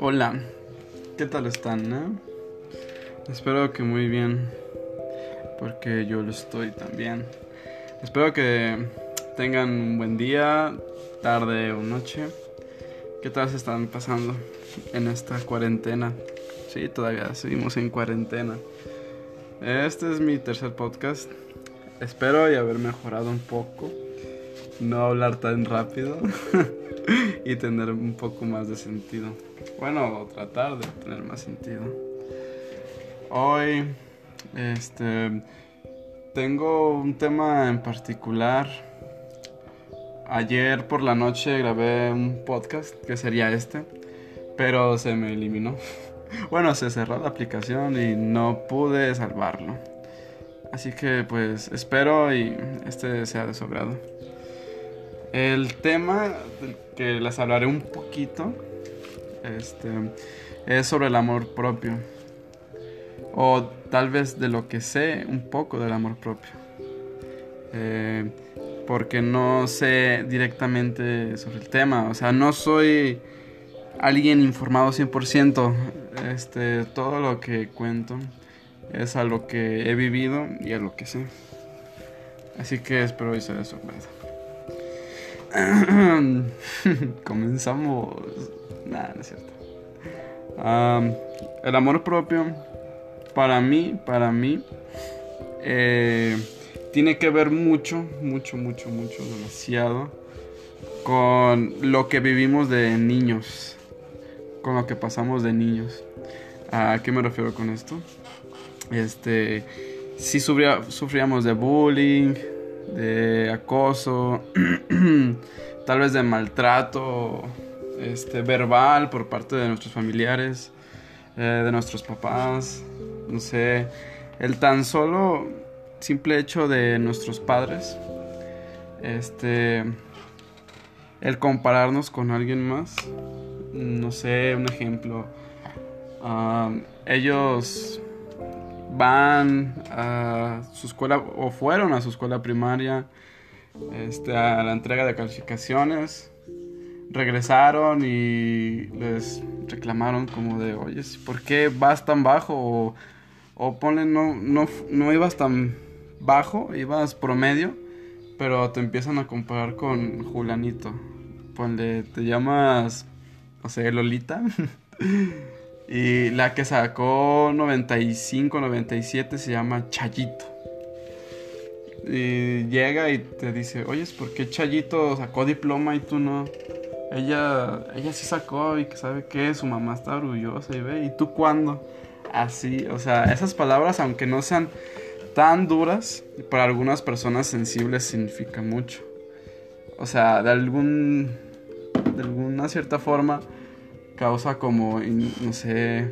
Hola, ¿qué tal están? Eh? Espero que muy bien, porque yo lo estoy también. Espero que tengan un buen día, tarde o noche. ¿Qué tal se están pasando en esta cuarentena? Sí, todavía seguimos en cuarentena. Este es mi tercer podcast. Espero y haber mejorado un poco. No hablar tan rápido. y tener un poco más de sentido. Bueno, tratar de tener más sentido. Hoy, este, tengo un tema en particular. Ayer por la noche grabé un podcast que sería este, pero se me eliminó. Bueno, se cerró la aplicación y no pude salvarlo. Así que pues espero y este sea de su agrado. El tema del que les hablaré un poquito este, es sobre el amor propio. O tal vez de lo que sé un poco del amor propio. Eh, porque no sé directamente sobre el tema. O sea, no soy alguien informado 100%. Este, todo lo que cuento es a lo que he vivido y a lo que sé. Así que espero que sea de Comenzamos. Nada, no es cierto. el amor propio, para mí, para mí, eh, tiene que ver mucho, mucho, mucho, mucho, demasiado con lo que vivimos de niños, con lo que pasamos de niños. ¿A qué me refiero con esto? Este, si sufríamos de bullying, de acoso, tal vez de maltrato este, verbal por parte de nuestros familiares, eh, de nuestros papás, no sé, el tan solo simple hecho de nuestros padres, este, el compararnos con alguien más, no sé, un ejemplo, ah, ellos van a su escuela o fueron a su escuela primaria este, a la entrega de calificaciones. Regresaron y les reclamaron como de, oye, ¿por qué vas tan bajo? O, o ponle, no, no, no ibas tan bajo, ibas promedio, pero te empiezan a comparar con Julanito. Ponle, te llamas, no sé, Lolita. Y la que sacó 95, 97 se llama Chayito. Y llega y te dice, oye, ¿por qué Chayito sacó diploma y tú no? Ella, ella sí sacó y que sabe que su mamá está orgullosa y ve, ¿y tú cuándo? Así, o sea, esas palabras, aunque no sean tan duras, para algunas personas sensibles significa mucho. O sea, de algún, de alguna cierta forma, causa como, no sé,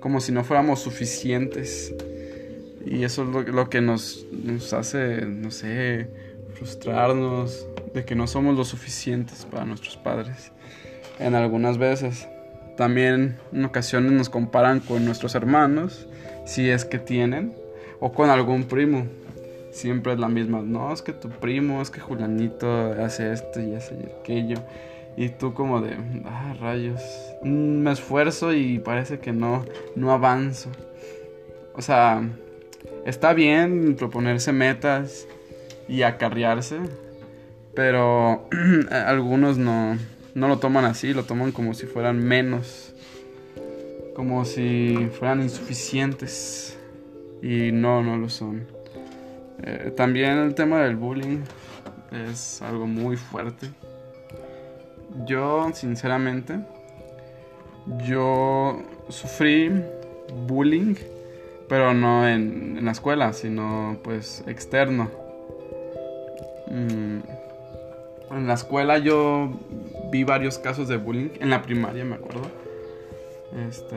como si no fuéramos suficientes. Y eso es lo, que nos, nos, hace, no sé, frustrarnos de que no somos lo suficientes para nuestros padres. En algunas veces. También en ocasiones nos comparan con nuestros hermanos, si es que tienen, o con algún primo. Siempre es la misma. No, es que tu primo, es que Julianito hace esto y hace aquello. Y tú como de, ah, rayos, mm, me esfuerzo y parece que no, no avanzo. O sea, está bien proponerse metas y acarrearse, pero algunos no, no lo toman así, lo toman como si fueran menos, como si fueran insuficientes y no, no lo son. Eh, también el tema del bullying es algo muy fuerte yo, sinceramente, yo sufrí bullying, pero no en, la escuela, sino pues externo. Mm, en la escuela yo vi varios casos de bullying, en la primaria me acuerdo. Este,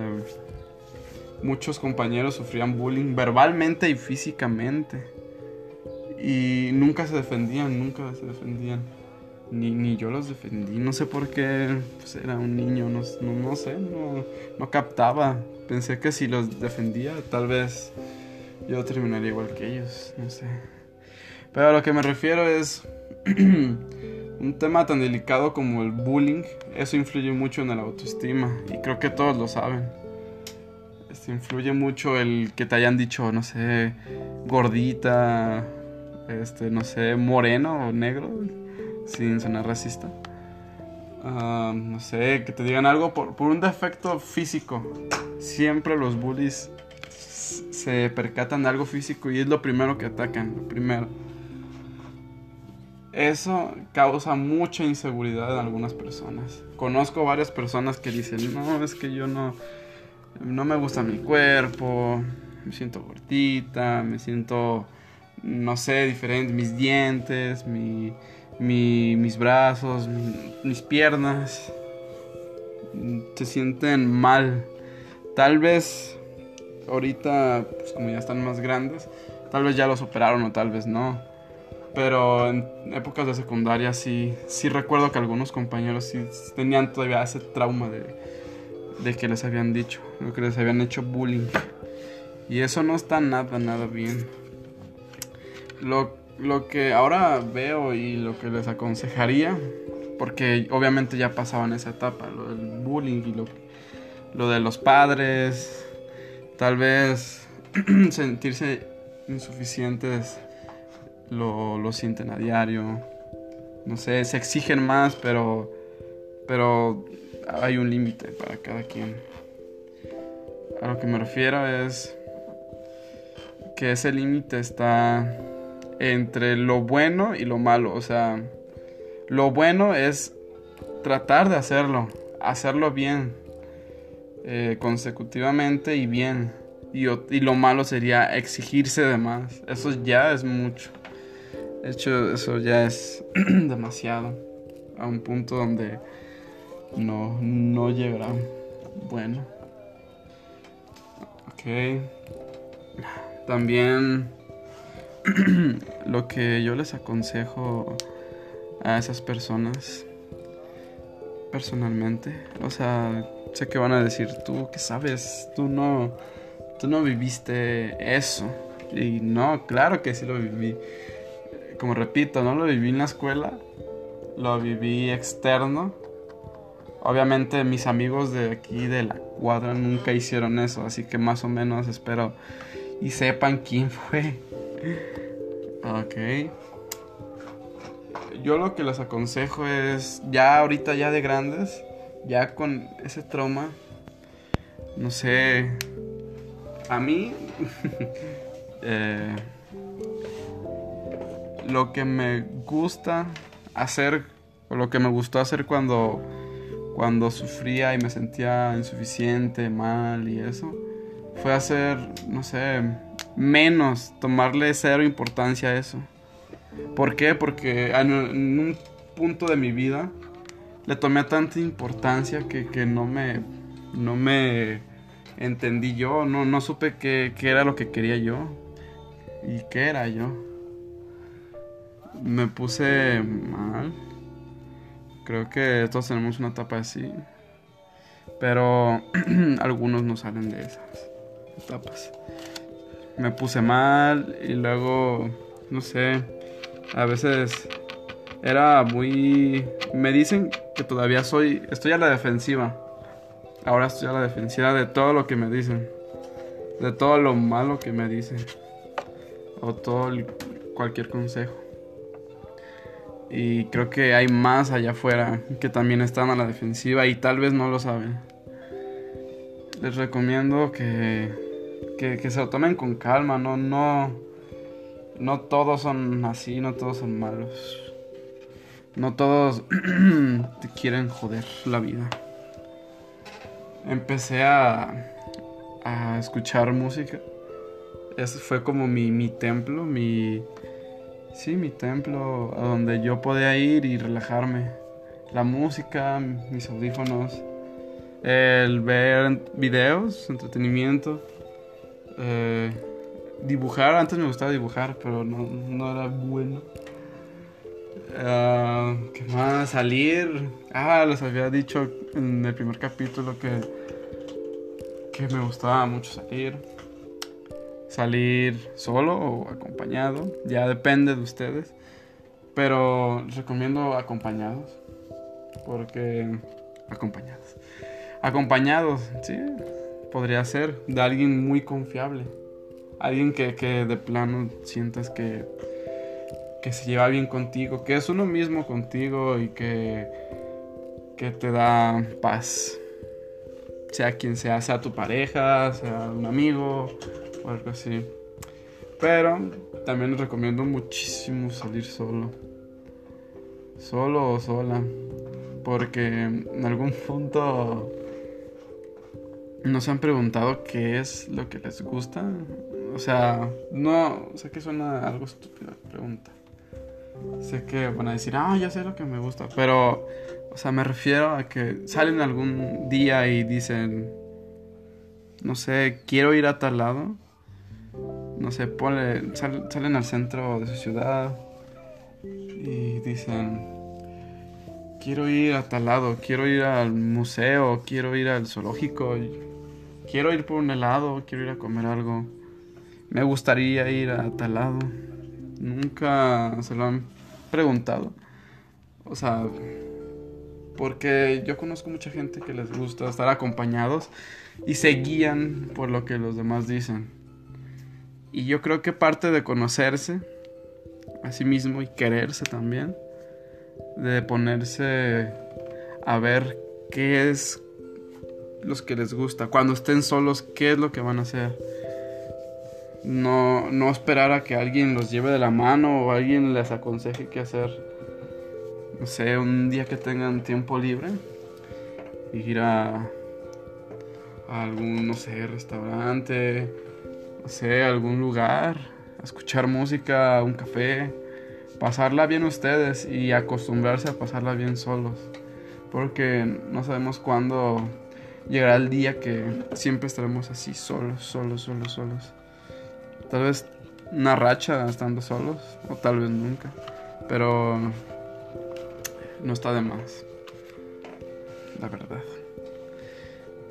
muchos compañeros sufrían bullying verbalmente y físicamente. Y nunca se defendían, nunca se defendían ni, ni yo los defendí. No sé por qué pues, era un niño, no, no, sé, no, no, captaba. Pensé que si los defendía, tal vez yo terminaría igual que ellos, no sé. Pero a lo que me refiero es un tema tan delicado como el bullying. Eso influye mucho en la autoestima y creo que todos lo saben. Este, influye mucho el que te hayan dicho, no sé, gordita, este, no sé, moreno o negro, sin sonar racista. Ah, no sé, que te digan algo por, por un defecto físico. Siempre los bullies se percatan de algo físico y es lo primero que atacan, lo primero. Eso causa mucha inseguridad en algunas personas. Conozco varias personas que dicen, no, es que yo no, no me gusta mi cuerpo, me siento gordita, me siento, no sé, diferente, mis dientes, mi, mis brazos, mis piernas, se sienten mal. Tal vez ahorita, pues como ya están más grandes, tal vez ya lo superaron o tal vez no. Pero en épocas de secundaria sí, sí recuerdo que algunos compañeros sí tenían todavía ese trauma de, de que les habían dicho, lo que les habían hecho bullying. Y eso no está nada, nada bien. Lo, lo que ahora veo y lo que les aconsejaría, porque obviamente ya pasaban esa etapa, lo del bullying y lo, lo de los padres, tal vez sentirse insuficientes lo, lo sienten a diario. No sé, se exigen más, pero, pero hay un límite para cada quien. A lo que me refiero es que ese límite está entre lo bueno y lo malo. O sea, lo bueno es tratar de hacerlo, hacerlo bien, eh, consecutivamente y bien. Y, y, lo malo sería exigirse de más. Eso ya es mucho. De hecho, eso ya es demasiado. A un punto donde no, no llegará. Bueno. Ok. También lo que yo les aconsejo a esas personas personalmente, o sea, sé que van a decir tú que sabes, tú no tú no viviste eso. Y no, claro que sí lo viví. Como repito, no lo viví en la escuela, lo viví externo. Obviamente mis amigos de aquí de la cuadra nunca hicieron eso, así que más o menos espero y sepan quién fue. Ok. Yo lo que les aconsejo es, ya ahorita ya de grandes, ya con ese trauma, no sé, a mí, eh, lo que me gusta hacer, o lo que me gustó hacer cuando, cuando sufría y me sentía insuficiente, mal y eso, fue hacer, no sé, menos, tomarle cero importancia a eso. ¿Por qué? Porque en, un punto de mi vida le tomé tanta importancia que, que no me no me entendí yo, no, no supe qué, qué, era lo que quería yo y qué era yo. Me puse mal. Creo que todos tenemos una etapa así. Pero algunos no salen de esas etapas. Me puse mal y luego, no sé, a veces era muy... Me dicen que todavía soy, estoy a la defensiva. Ahora estoy a la defensiva de todo lo que me dicen. De todo lo malo que me dicen. O todo cualquier consejo. Y creo que hay más allá afuera que también están a la defensiva y tal vez no lo saben. Les recomiendo que, que, que se lo tomen con calma, no, no, no todos son así, no todos son malos. No todos te quieren joder la vida. Empecé a, a escuchar música. Ese fue como mi, mi templo, mi... Sí, mi templo, a donde yo podía ir y relajarme. La música, mis audífonos, el ver videos, entretenimiento. Eh, dibujar, antes me gustaba dibujar, pero no, no era bueno. Uh, ¿Qué más? Salir. Ah, les había dicho en el primer capítulo que, que me gustaba mucho salir. salir solo o acompañado, ya depende de ustedes, pero recomiendo acompañados, porque acompañados, acompañados, sí, podría ser de alguien muy confiable, alguien que, que de plano sientas que, que se lleva bien contigo, que es uno mismo contigo y que, que te da paz sea quien sea, sea tu pareja, sea un amigo o algo así. Pero también recomiendo muchísimo salir solo. Solo o sola. Porque en algún punto nos han preguntado qué es lo que les gusta. O sea, no, sé que suena algo estúpida pregunta. Sé que van a decir, ah, ya sé lo que me gusta. Pero o sea, me refiero a que salen algún día y dicen, no sé, quiero ir a tal lado. No sé, salen al centro de su ciudad y dicen, quiero ir a tal lado, quiero ir al museo, quiero ir al zoológico, quiero ir por un helado, quiero ir a comer algo. Me gustaría ir a tal lado. Nunca se lo han preguntado. O sea, porque yo conozco mucha gente que les gusta estar acompañados y se guían por lo que los demás dicen. Y yo creo que parte de conocerse a sí mismo y quererse también, de ponerse a ver qué es los que les gusta, cuando estén solos, qué es lo que van a hacer. No, no esperar a que alguien los lleve de la mano o alguien les aconseje qué hacer. No sé, un día que tengan tiempo libre, ir a, algún, no sé, restaurante, no sé, algún lugar, a escuchar música, un café, pasarla bien ustedes y acostumbrarse a pasarla bien solos, porque no sabemos cuándo llegará el día que siempre estaremos así solos, solos, solos, solos. Tal vez una racha estando solos, o tal vez nunca, pero no está de más. La verdad.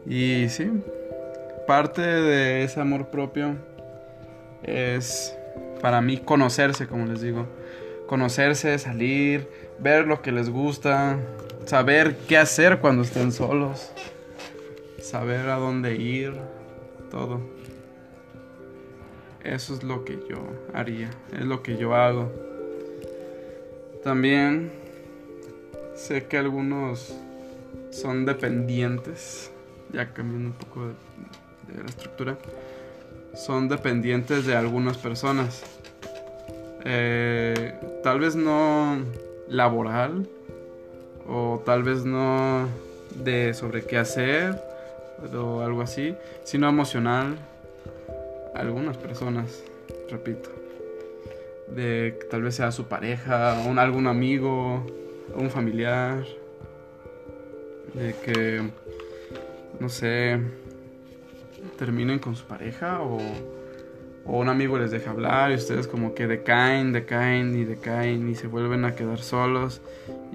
Y sí, parte de ese amor propio es para mí conocerse, como les digo. Conocerse, salir, ver lo que les gusta, saber qué hacer cuando estén solos, saber a dónde ir, todo. Eso es lo que yo haría, es lo que yo hago. También Sé que algunos son dependientes, ya cambiando un poco de, la estructura, son dependientes de algunas personas. Eh, tal vez no laboral o tal vez no de sobre qué hacer o algo así, sino emocional. Algunas personas, repito, de que tal vez sea su pareja, un, algún amigo, un familiar, de que, no sé, terminen con su pareja o, o un amigo les deja hablar y ustedes como que decaen, decaen y decaen y se vuelven a quedar solos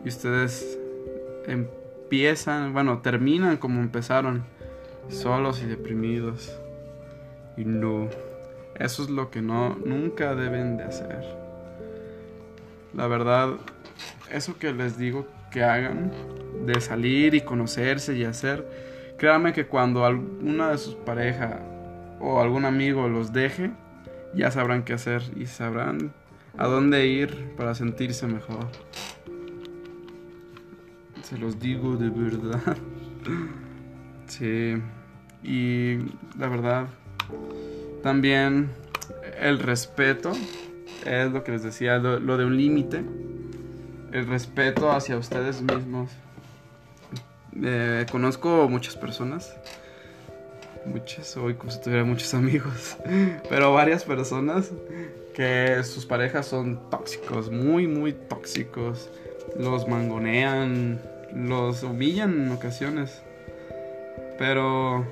y ustedes empiezan, bueno, terminan como empezaron, solos y deprimidos. Y no, eso es lo que no, nunca deben de hacer. La verdad, eso que les digo que hagan, de salir y conocerse y hacer, créanme que cuando alguna de sus parejas o algún amigo los deje, ya sabrán qué hacer y sabrán a dónde ir para sentirse mejor. Se los digo de verdad. sí. Y la verdad, también el respeto es lo que les decía, lo de un límite el respeto hacia ustedes mismos. Eh, conozco muchas personas, muchas, hoy como si tuviera muchos amigos, pero varias personas que sus parejas son tóxicos, muy, muy tóxicos. Los mangonean, los humillan en ocasiones. Pero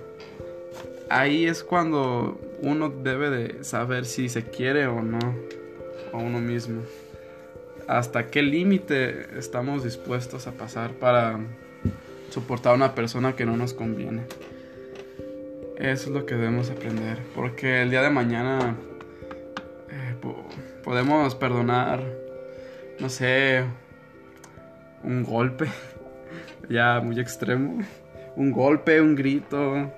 ahí es cuando uno debe de saber si se quiere o no a uno mismo hasta qué límite estamos dispuestos a pasar para soportar a una persona que no nos conviene. Eso es lo que debemos aprender. Porque el día de mañana eh, podemos perdonar, no sé, un golpe, ya muy extremo. Un golpe, un grito.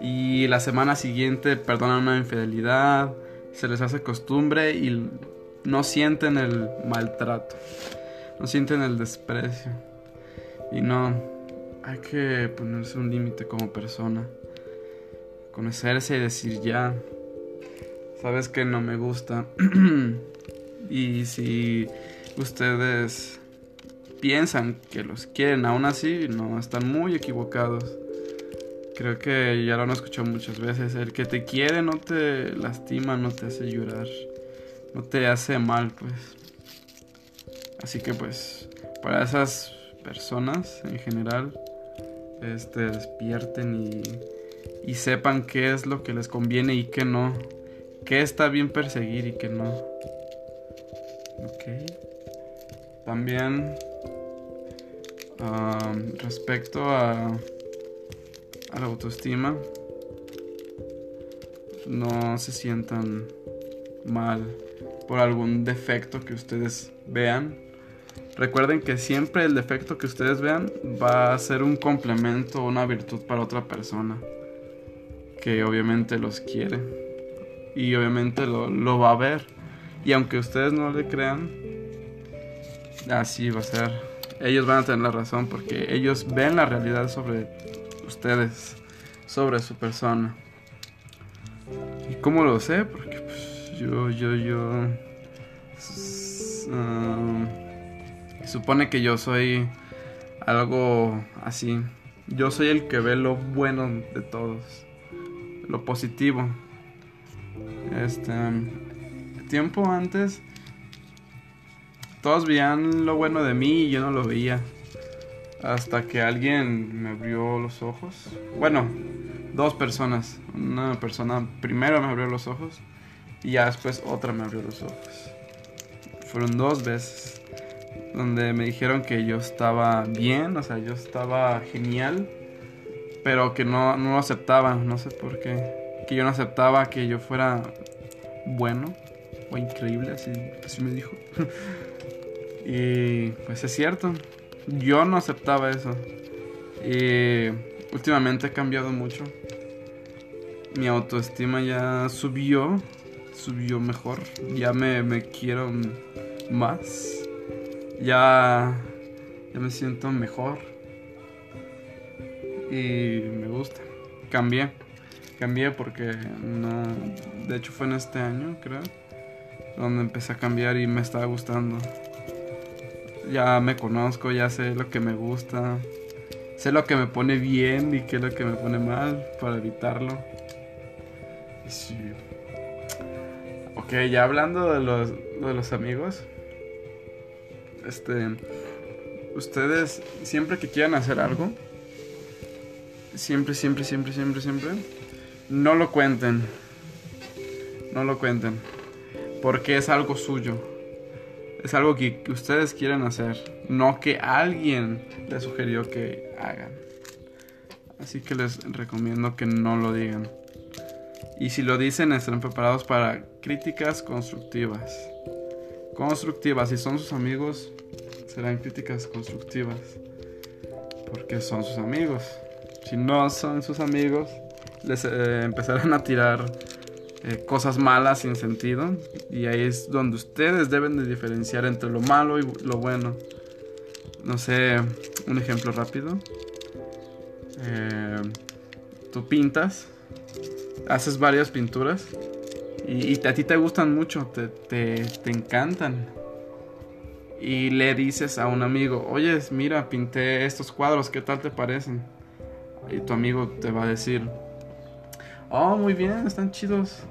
Y la semana siguiente perdonan una infidelidad. Se les hace costumbre y no sienten el maltrato. No sienten el desprecio. Y no, hay que ponerse un límite como persona conocerse y decir ya, sabes que no me gusta. y si ustedes piensan que los quieren aún así, no, están muy equivocados. Creo que ya lo han escuchado muchas veces. El que te quiere no te lastima, no te hace llorar, no te hace mal, pues. Así que pues, para esas personas en general, este, despierten y y sepan qué es lo que les conviene y qué no. Qué está bien perseguir y qué no. Ok. También um, respecto a, la autoestima, no se sientan mal por algún defecto que ustedes vean. Recuerden que siempre el defecto que ustedes vean va a ser un complemento o una virtud para otra persona que obviamente los quiere y obviamente lo, va a ver. Y aunque ustedes no le crean, así va a ser. Ellos van a tener la razón porque ellos ven la realidad sobre ustedes, sobre su persona. ¿Y cómo lo sé? Porque pues, yo, yo, yo... Um, supone que yo soy algo así. Yo soy el que ve lo bueno de todos lo positivo. Este tiempo antes todos veían lo bueno de mí y yo no lo veía. Hasta que alguien me abrió los ojos. Bueno, dos personas. Una persona primero me abrió los ojos y ya después otra me abrió los ojos. Fueron dos veces donde me dijeron que yo estaba bien, o sea, yo estaba genial pero que no, no lo aceptaba, no sé por qué. Que yo no aceptaba que yo fuera bueno o increíble, así, así me dijo. y pues es cierto, yo no aceptaba eso. Y últimamente ha cambiado mucho. Mi autoestima ya subió, subió mejor. Ya me, me quiero más. Ya, ya me siento mejor y me gusta. Cambié, cambié porque no, de hecho fue en este año, creo, donde empecé a cambiar y me estaba gustando. Ya me conozco, ya sé lo que me gusta, sé lo que me pone bien y qué es lo que me pone mal para evitarlo. Sí. Ok, ya hablando de los, de los amigos, este, ustedes siempre que quieran hacer algo, siempre, siempre, siempre, siempre, siempre, no lo cuenten. No lo cuenten. Porque es algo suyo. Es algo que, ustedes quieren hacer. No que alguien les sugirió que hagan. Así que les recomiendo que no lo digan. Y si lo dicen, estarán preparados para críticas constructivas. Constructivas. Si son sus amigos, serán críticas constructivas. Porque son sus amigos si no son sus amigos, les eh, empezarán a tirar eh, cosas malas sin sentido. Y ahí es donde ustedes deben de diferenciar entre lo malo y lo bueno. No sé, un ejemplo rápido. Eh, tú pintas, haces varias pinturas y, a ti te gustan mucho, te, te encantan. Y le dices a un amigo, oye, mira, pinté estos cuadros, ¿qué tal te parecen? y tu amigo te va a decir, oh, muy bien, están chidos,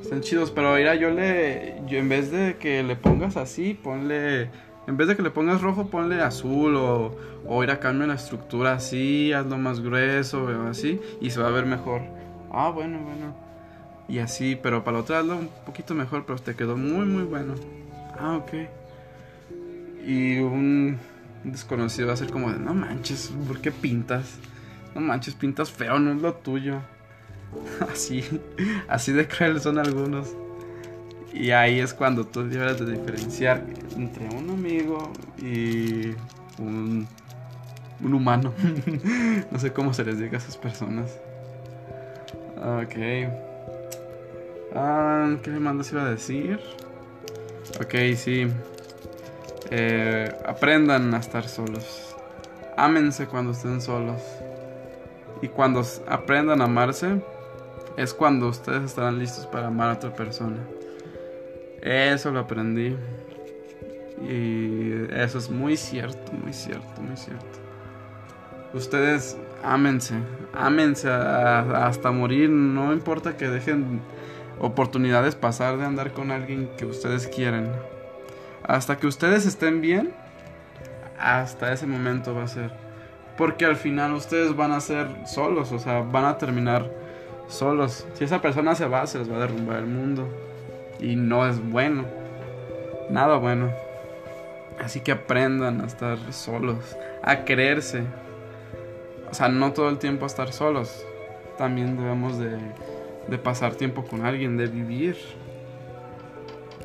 están chidos, pero mira, yo le, yo en vez de que le pongas así, ponle, en vez de que le pongas rojo, ponle azul o, o ir a la estructura así, hazlo más grueso o así y se va a ver mejor. Ah, bueno, bueno. Y así, pero para lo otro hazlo un poquito mejor, pero te quedó muy, muy bueno. Ah, ok. Y un desconocido va a ser como de, no manches, ¿por qué pintas? No manches, pintas feo, no es lo tuyo. Así, así de cruel son algunos. Y ahí es cuando tú debes de diferenciar entre un amigo y un, un humano. no sé cómo se les diga a esas personas. Ok. Ah, ¿Qué más iba a decir? Ok, sí. Eh, aprendan a estar solos. Ámense cuando estén solos. Y cuando aprendan a amarse, es cuando ustedes estarán listos para amar a otra persona. Eso lo aprendí. Y eso es muy cierto, muy cierto, muy cierto. Ustedes ámense, ámense hasta morir. No importa que dejen oportunidades pasar de andar con alguien que ustedes quieren. Hasta que ustedes estén bien, hasta ese momento va a ser. Porque al final ustedes van a ser solos, o sea, van a terminar solos. Si esa persona se va, se les va a derrumbar el mundo. Y no es bueno. Nada bueno. Así que aprendan a estar solos, a creerse. O sea, no todo el tiempo a estar solos. También debemos de, de pasar tiempo con alguien, de vivir.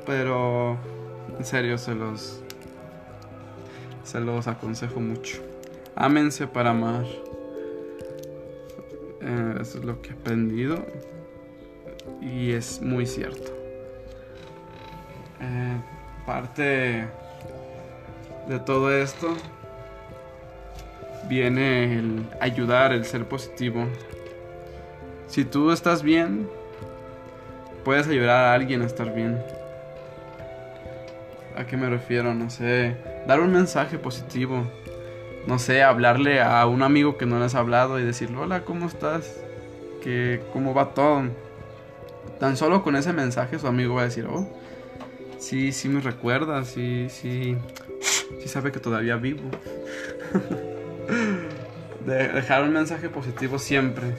Pero en serio se los se los aconsejo mucho. Ámense para amar. Eh, eso es lo que he aprendido. Y es muy cierto. Eh, parte de todo esto viene el ayudar, el ser positivo. Si tú estás bien, puedes ayudar a alguien a estar bien. ¿A qué me refiero? No sé. Dar un mensaje positivo. No sé, hablarle a un amigo que no le has hablado y decirle, hola, ¿cómo estás? ¿Qué, ¿Cómo va todo? Tan solo con ese mensaje su amigo va a decir, oh, sí, sí me recuerda, sí, sí, sí sabe que todavía vivo. De dejar un mensaje positivo siempre.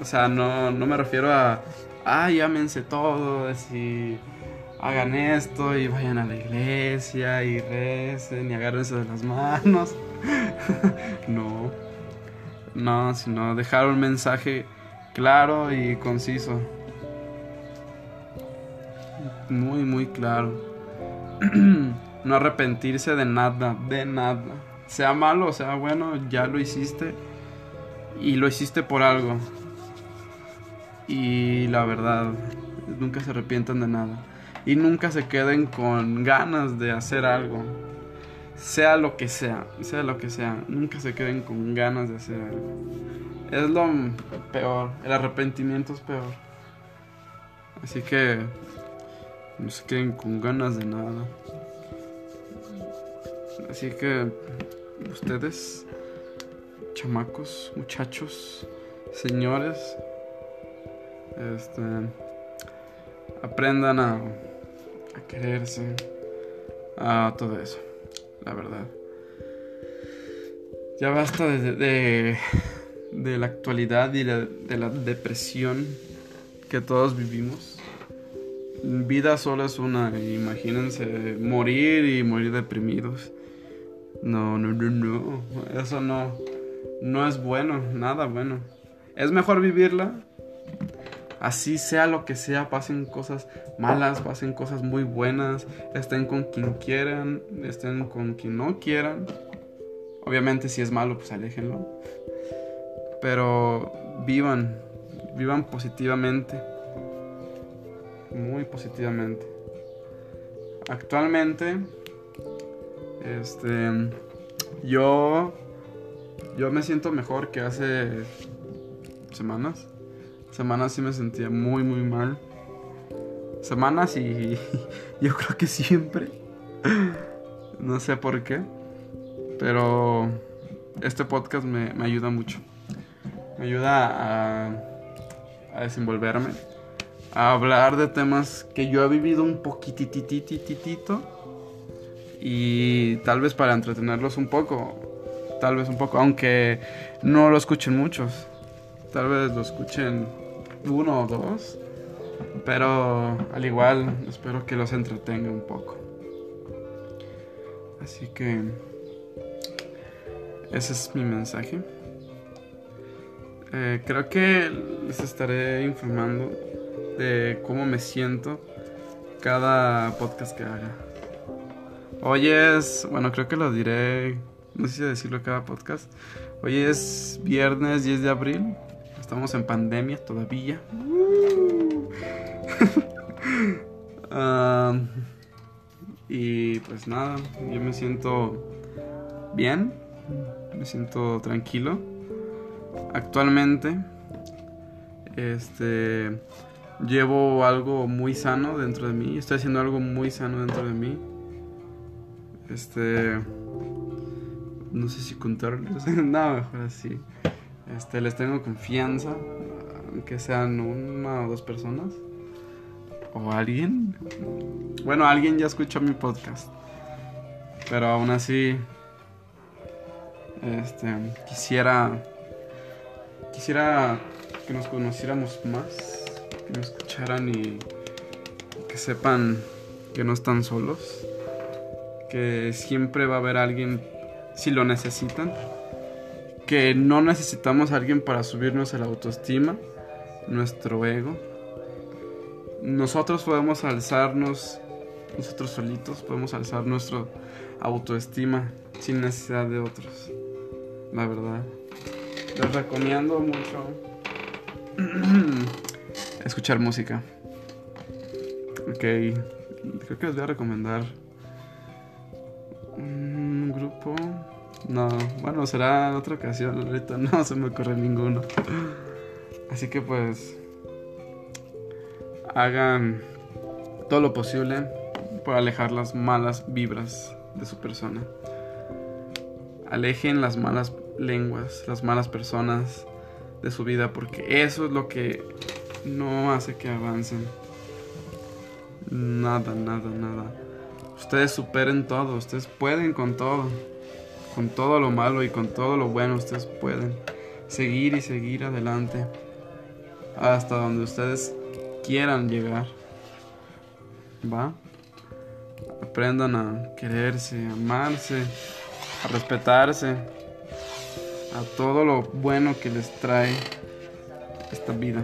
O sea, no, no me refiero a, ay, ámense todos y hagan esto y vayan a la iglesia y recen y agárrense de las manos. no. No, sino dejar un mensaje claro y conciso. Muy, muy claro. no arrepentirse de nada, de nada. Sea malo sea bueno, ya lo hiciste. Y lo hiciste por algo. Y la verdad, nunca se arrepientan de nada y nunca se queden con ganas de hacer algo. Sea lo que sea, sea lo que sea, nunca se queden con ganas de hacer algo. Es lo peor, el arrepentimiento es peor. Así que no se queden con ganas de nada. Así que ustedes, chamacos, muchachos, señores, este aprendan a a quererse, a todo eso, la verdad. Ya basta de, de, la actualidad y de la depresión que todos vivimos. Vida solo es una, imagínense morir y morir deprimidos. No, no, no, no, eso no, no es bueno, nada bueno. Es mejor vivirla Así sea lo que sea, pasen cosas malas, pasen cosas muy buenas, estén con quien quieran, estén con quien no quieran. Obviamente si es malo, pues aléjenlo. Pero vivan, vivan positivamente. Muy positivamente. Actualmente, este, yo, yo me siento mejor que hace semanas Semanas sí me sentía muy, muy mal. Semanas y yo creo que siempre. No sé por qué. Pero este podcast me, ayuda mucho. Me ayuda a, a desenvolverme. A hablar de temas que yo he vivido un poquitititititito. Y tal vez para entretenerlos un poco. Tal vez un poco. Aunque no lo escuchen muchos. Tal vez lo escuchen uno o dos. Pero al igual espero que los entretenga un poco. Así que ese es mi mensaje. Eh, creo que les estaré informando de cómo me siento cada podcast que haga. Hoy es, bueno, creo que lo diré, no sé si decirlo cada podcast. Hoy es viernes 10 de abril. Estamos en pandemia todavía. Y pues nada, yo me siento bien, me siento tranquilo. Actualmente, este, llevo algo muy sano dentro de mí, estoy haciendo algo muy sano dentro de mí. Este, no sé si contarles, no, mejor así. Este, les tengo confianza, aunque sean una o dos personas. O alguien. Bueno, alguien ya escuchó mi podcast. Pero aún así. Este. Quisiera. Quisiera que nos conociéramos más. Que nos escucharan y. Que sepan que no están solos. Que siempre va a haber alguien si lo necesitan que no necesitamos a alguien para subirnos el autoestima, nuestro ego. Nosotros podemos alzarnos, nosotros solitos podemos alzar nuestra autoestima sin necesidad de otros. La verdad. Les recomiendo mucho escuchar música. Ok, creo que les voy a recomendar No, bueno, será otra ocasión. Ahorita no se me ocurre ninguno. Así que pues hagan todo lo posible por alejar las malas vibras de su persona. Alejen las malas lenguas, las malas personas de su vida, porque eso es lo que no hace que avancen. Nada, nada, nada. Ustedes superen todo, ustedes pueden con todo con todo lo malo y con todo lo bueno ustedes pueden seguir y seguir adelante hasta donde ustedes quieran llegar. ¿Va? Aprendan a quererse, a amarse, a respetarse, a todo lo bueno que les trae esta vida.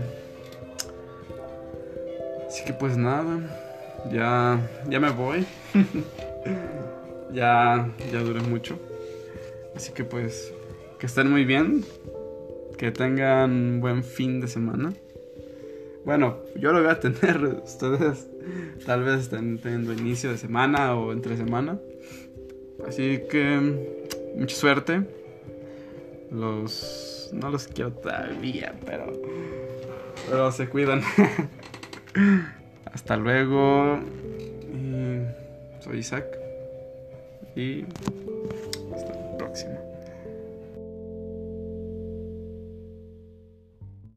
Así que pues nada, ya ya me voy. ya ya duré mucho. Así que pues, que estén muy bien, que tengan buen fin de semana. Bueno, yo lo voy a tener, ustedes tal vez estén teniendo inicio de semana o entre semana. Así que mucha suerte. Los no los quiero todavía, pero pero se cuidan. Hasta luego. soy Isaac y próxima.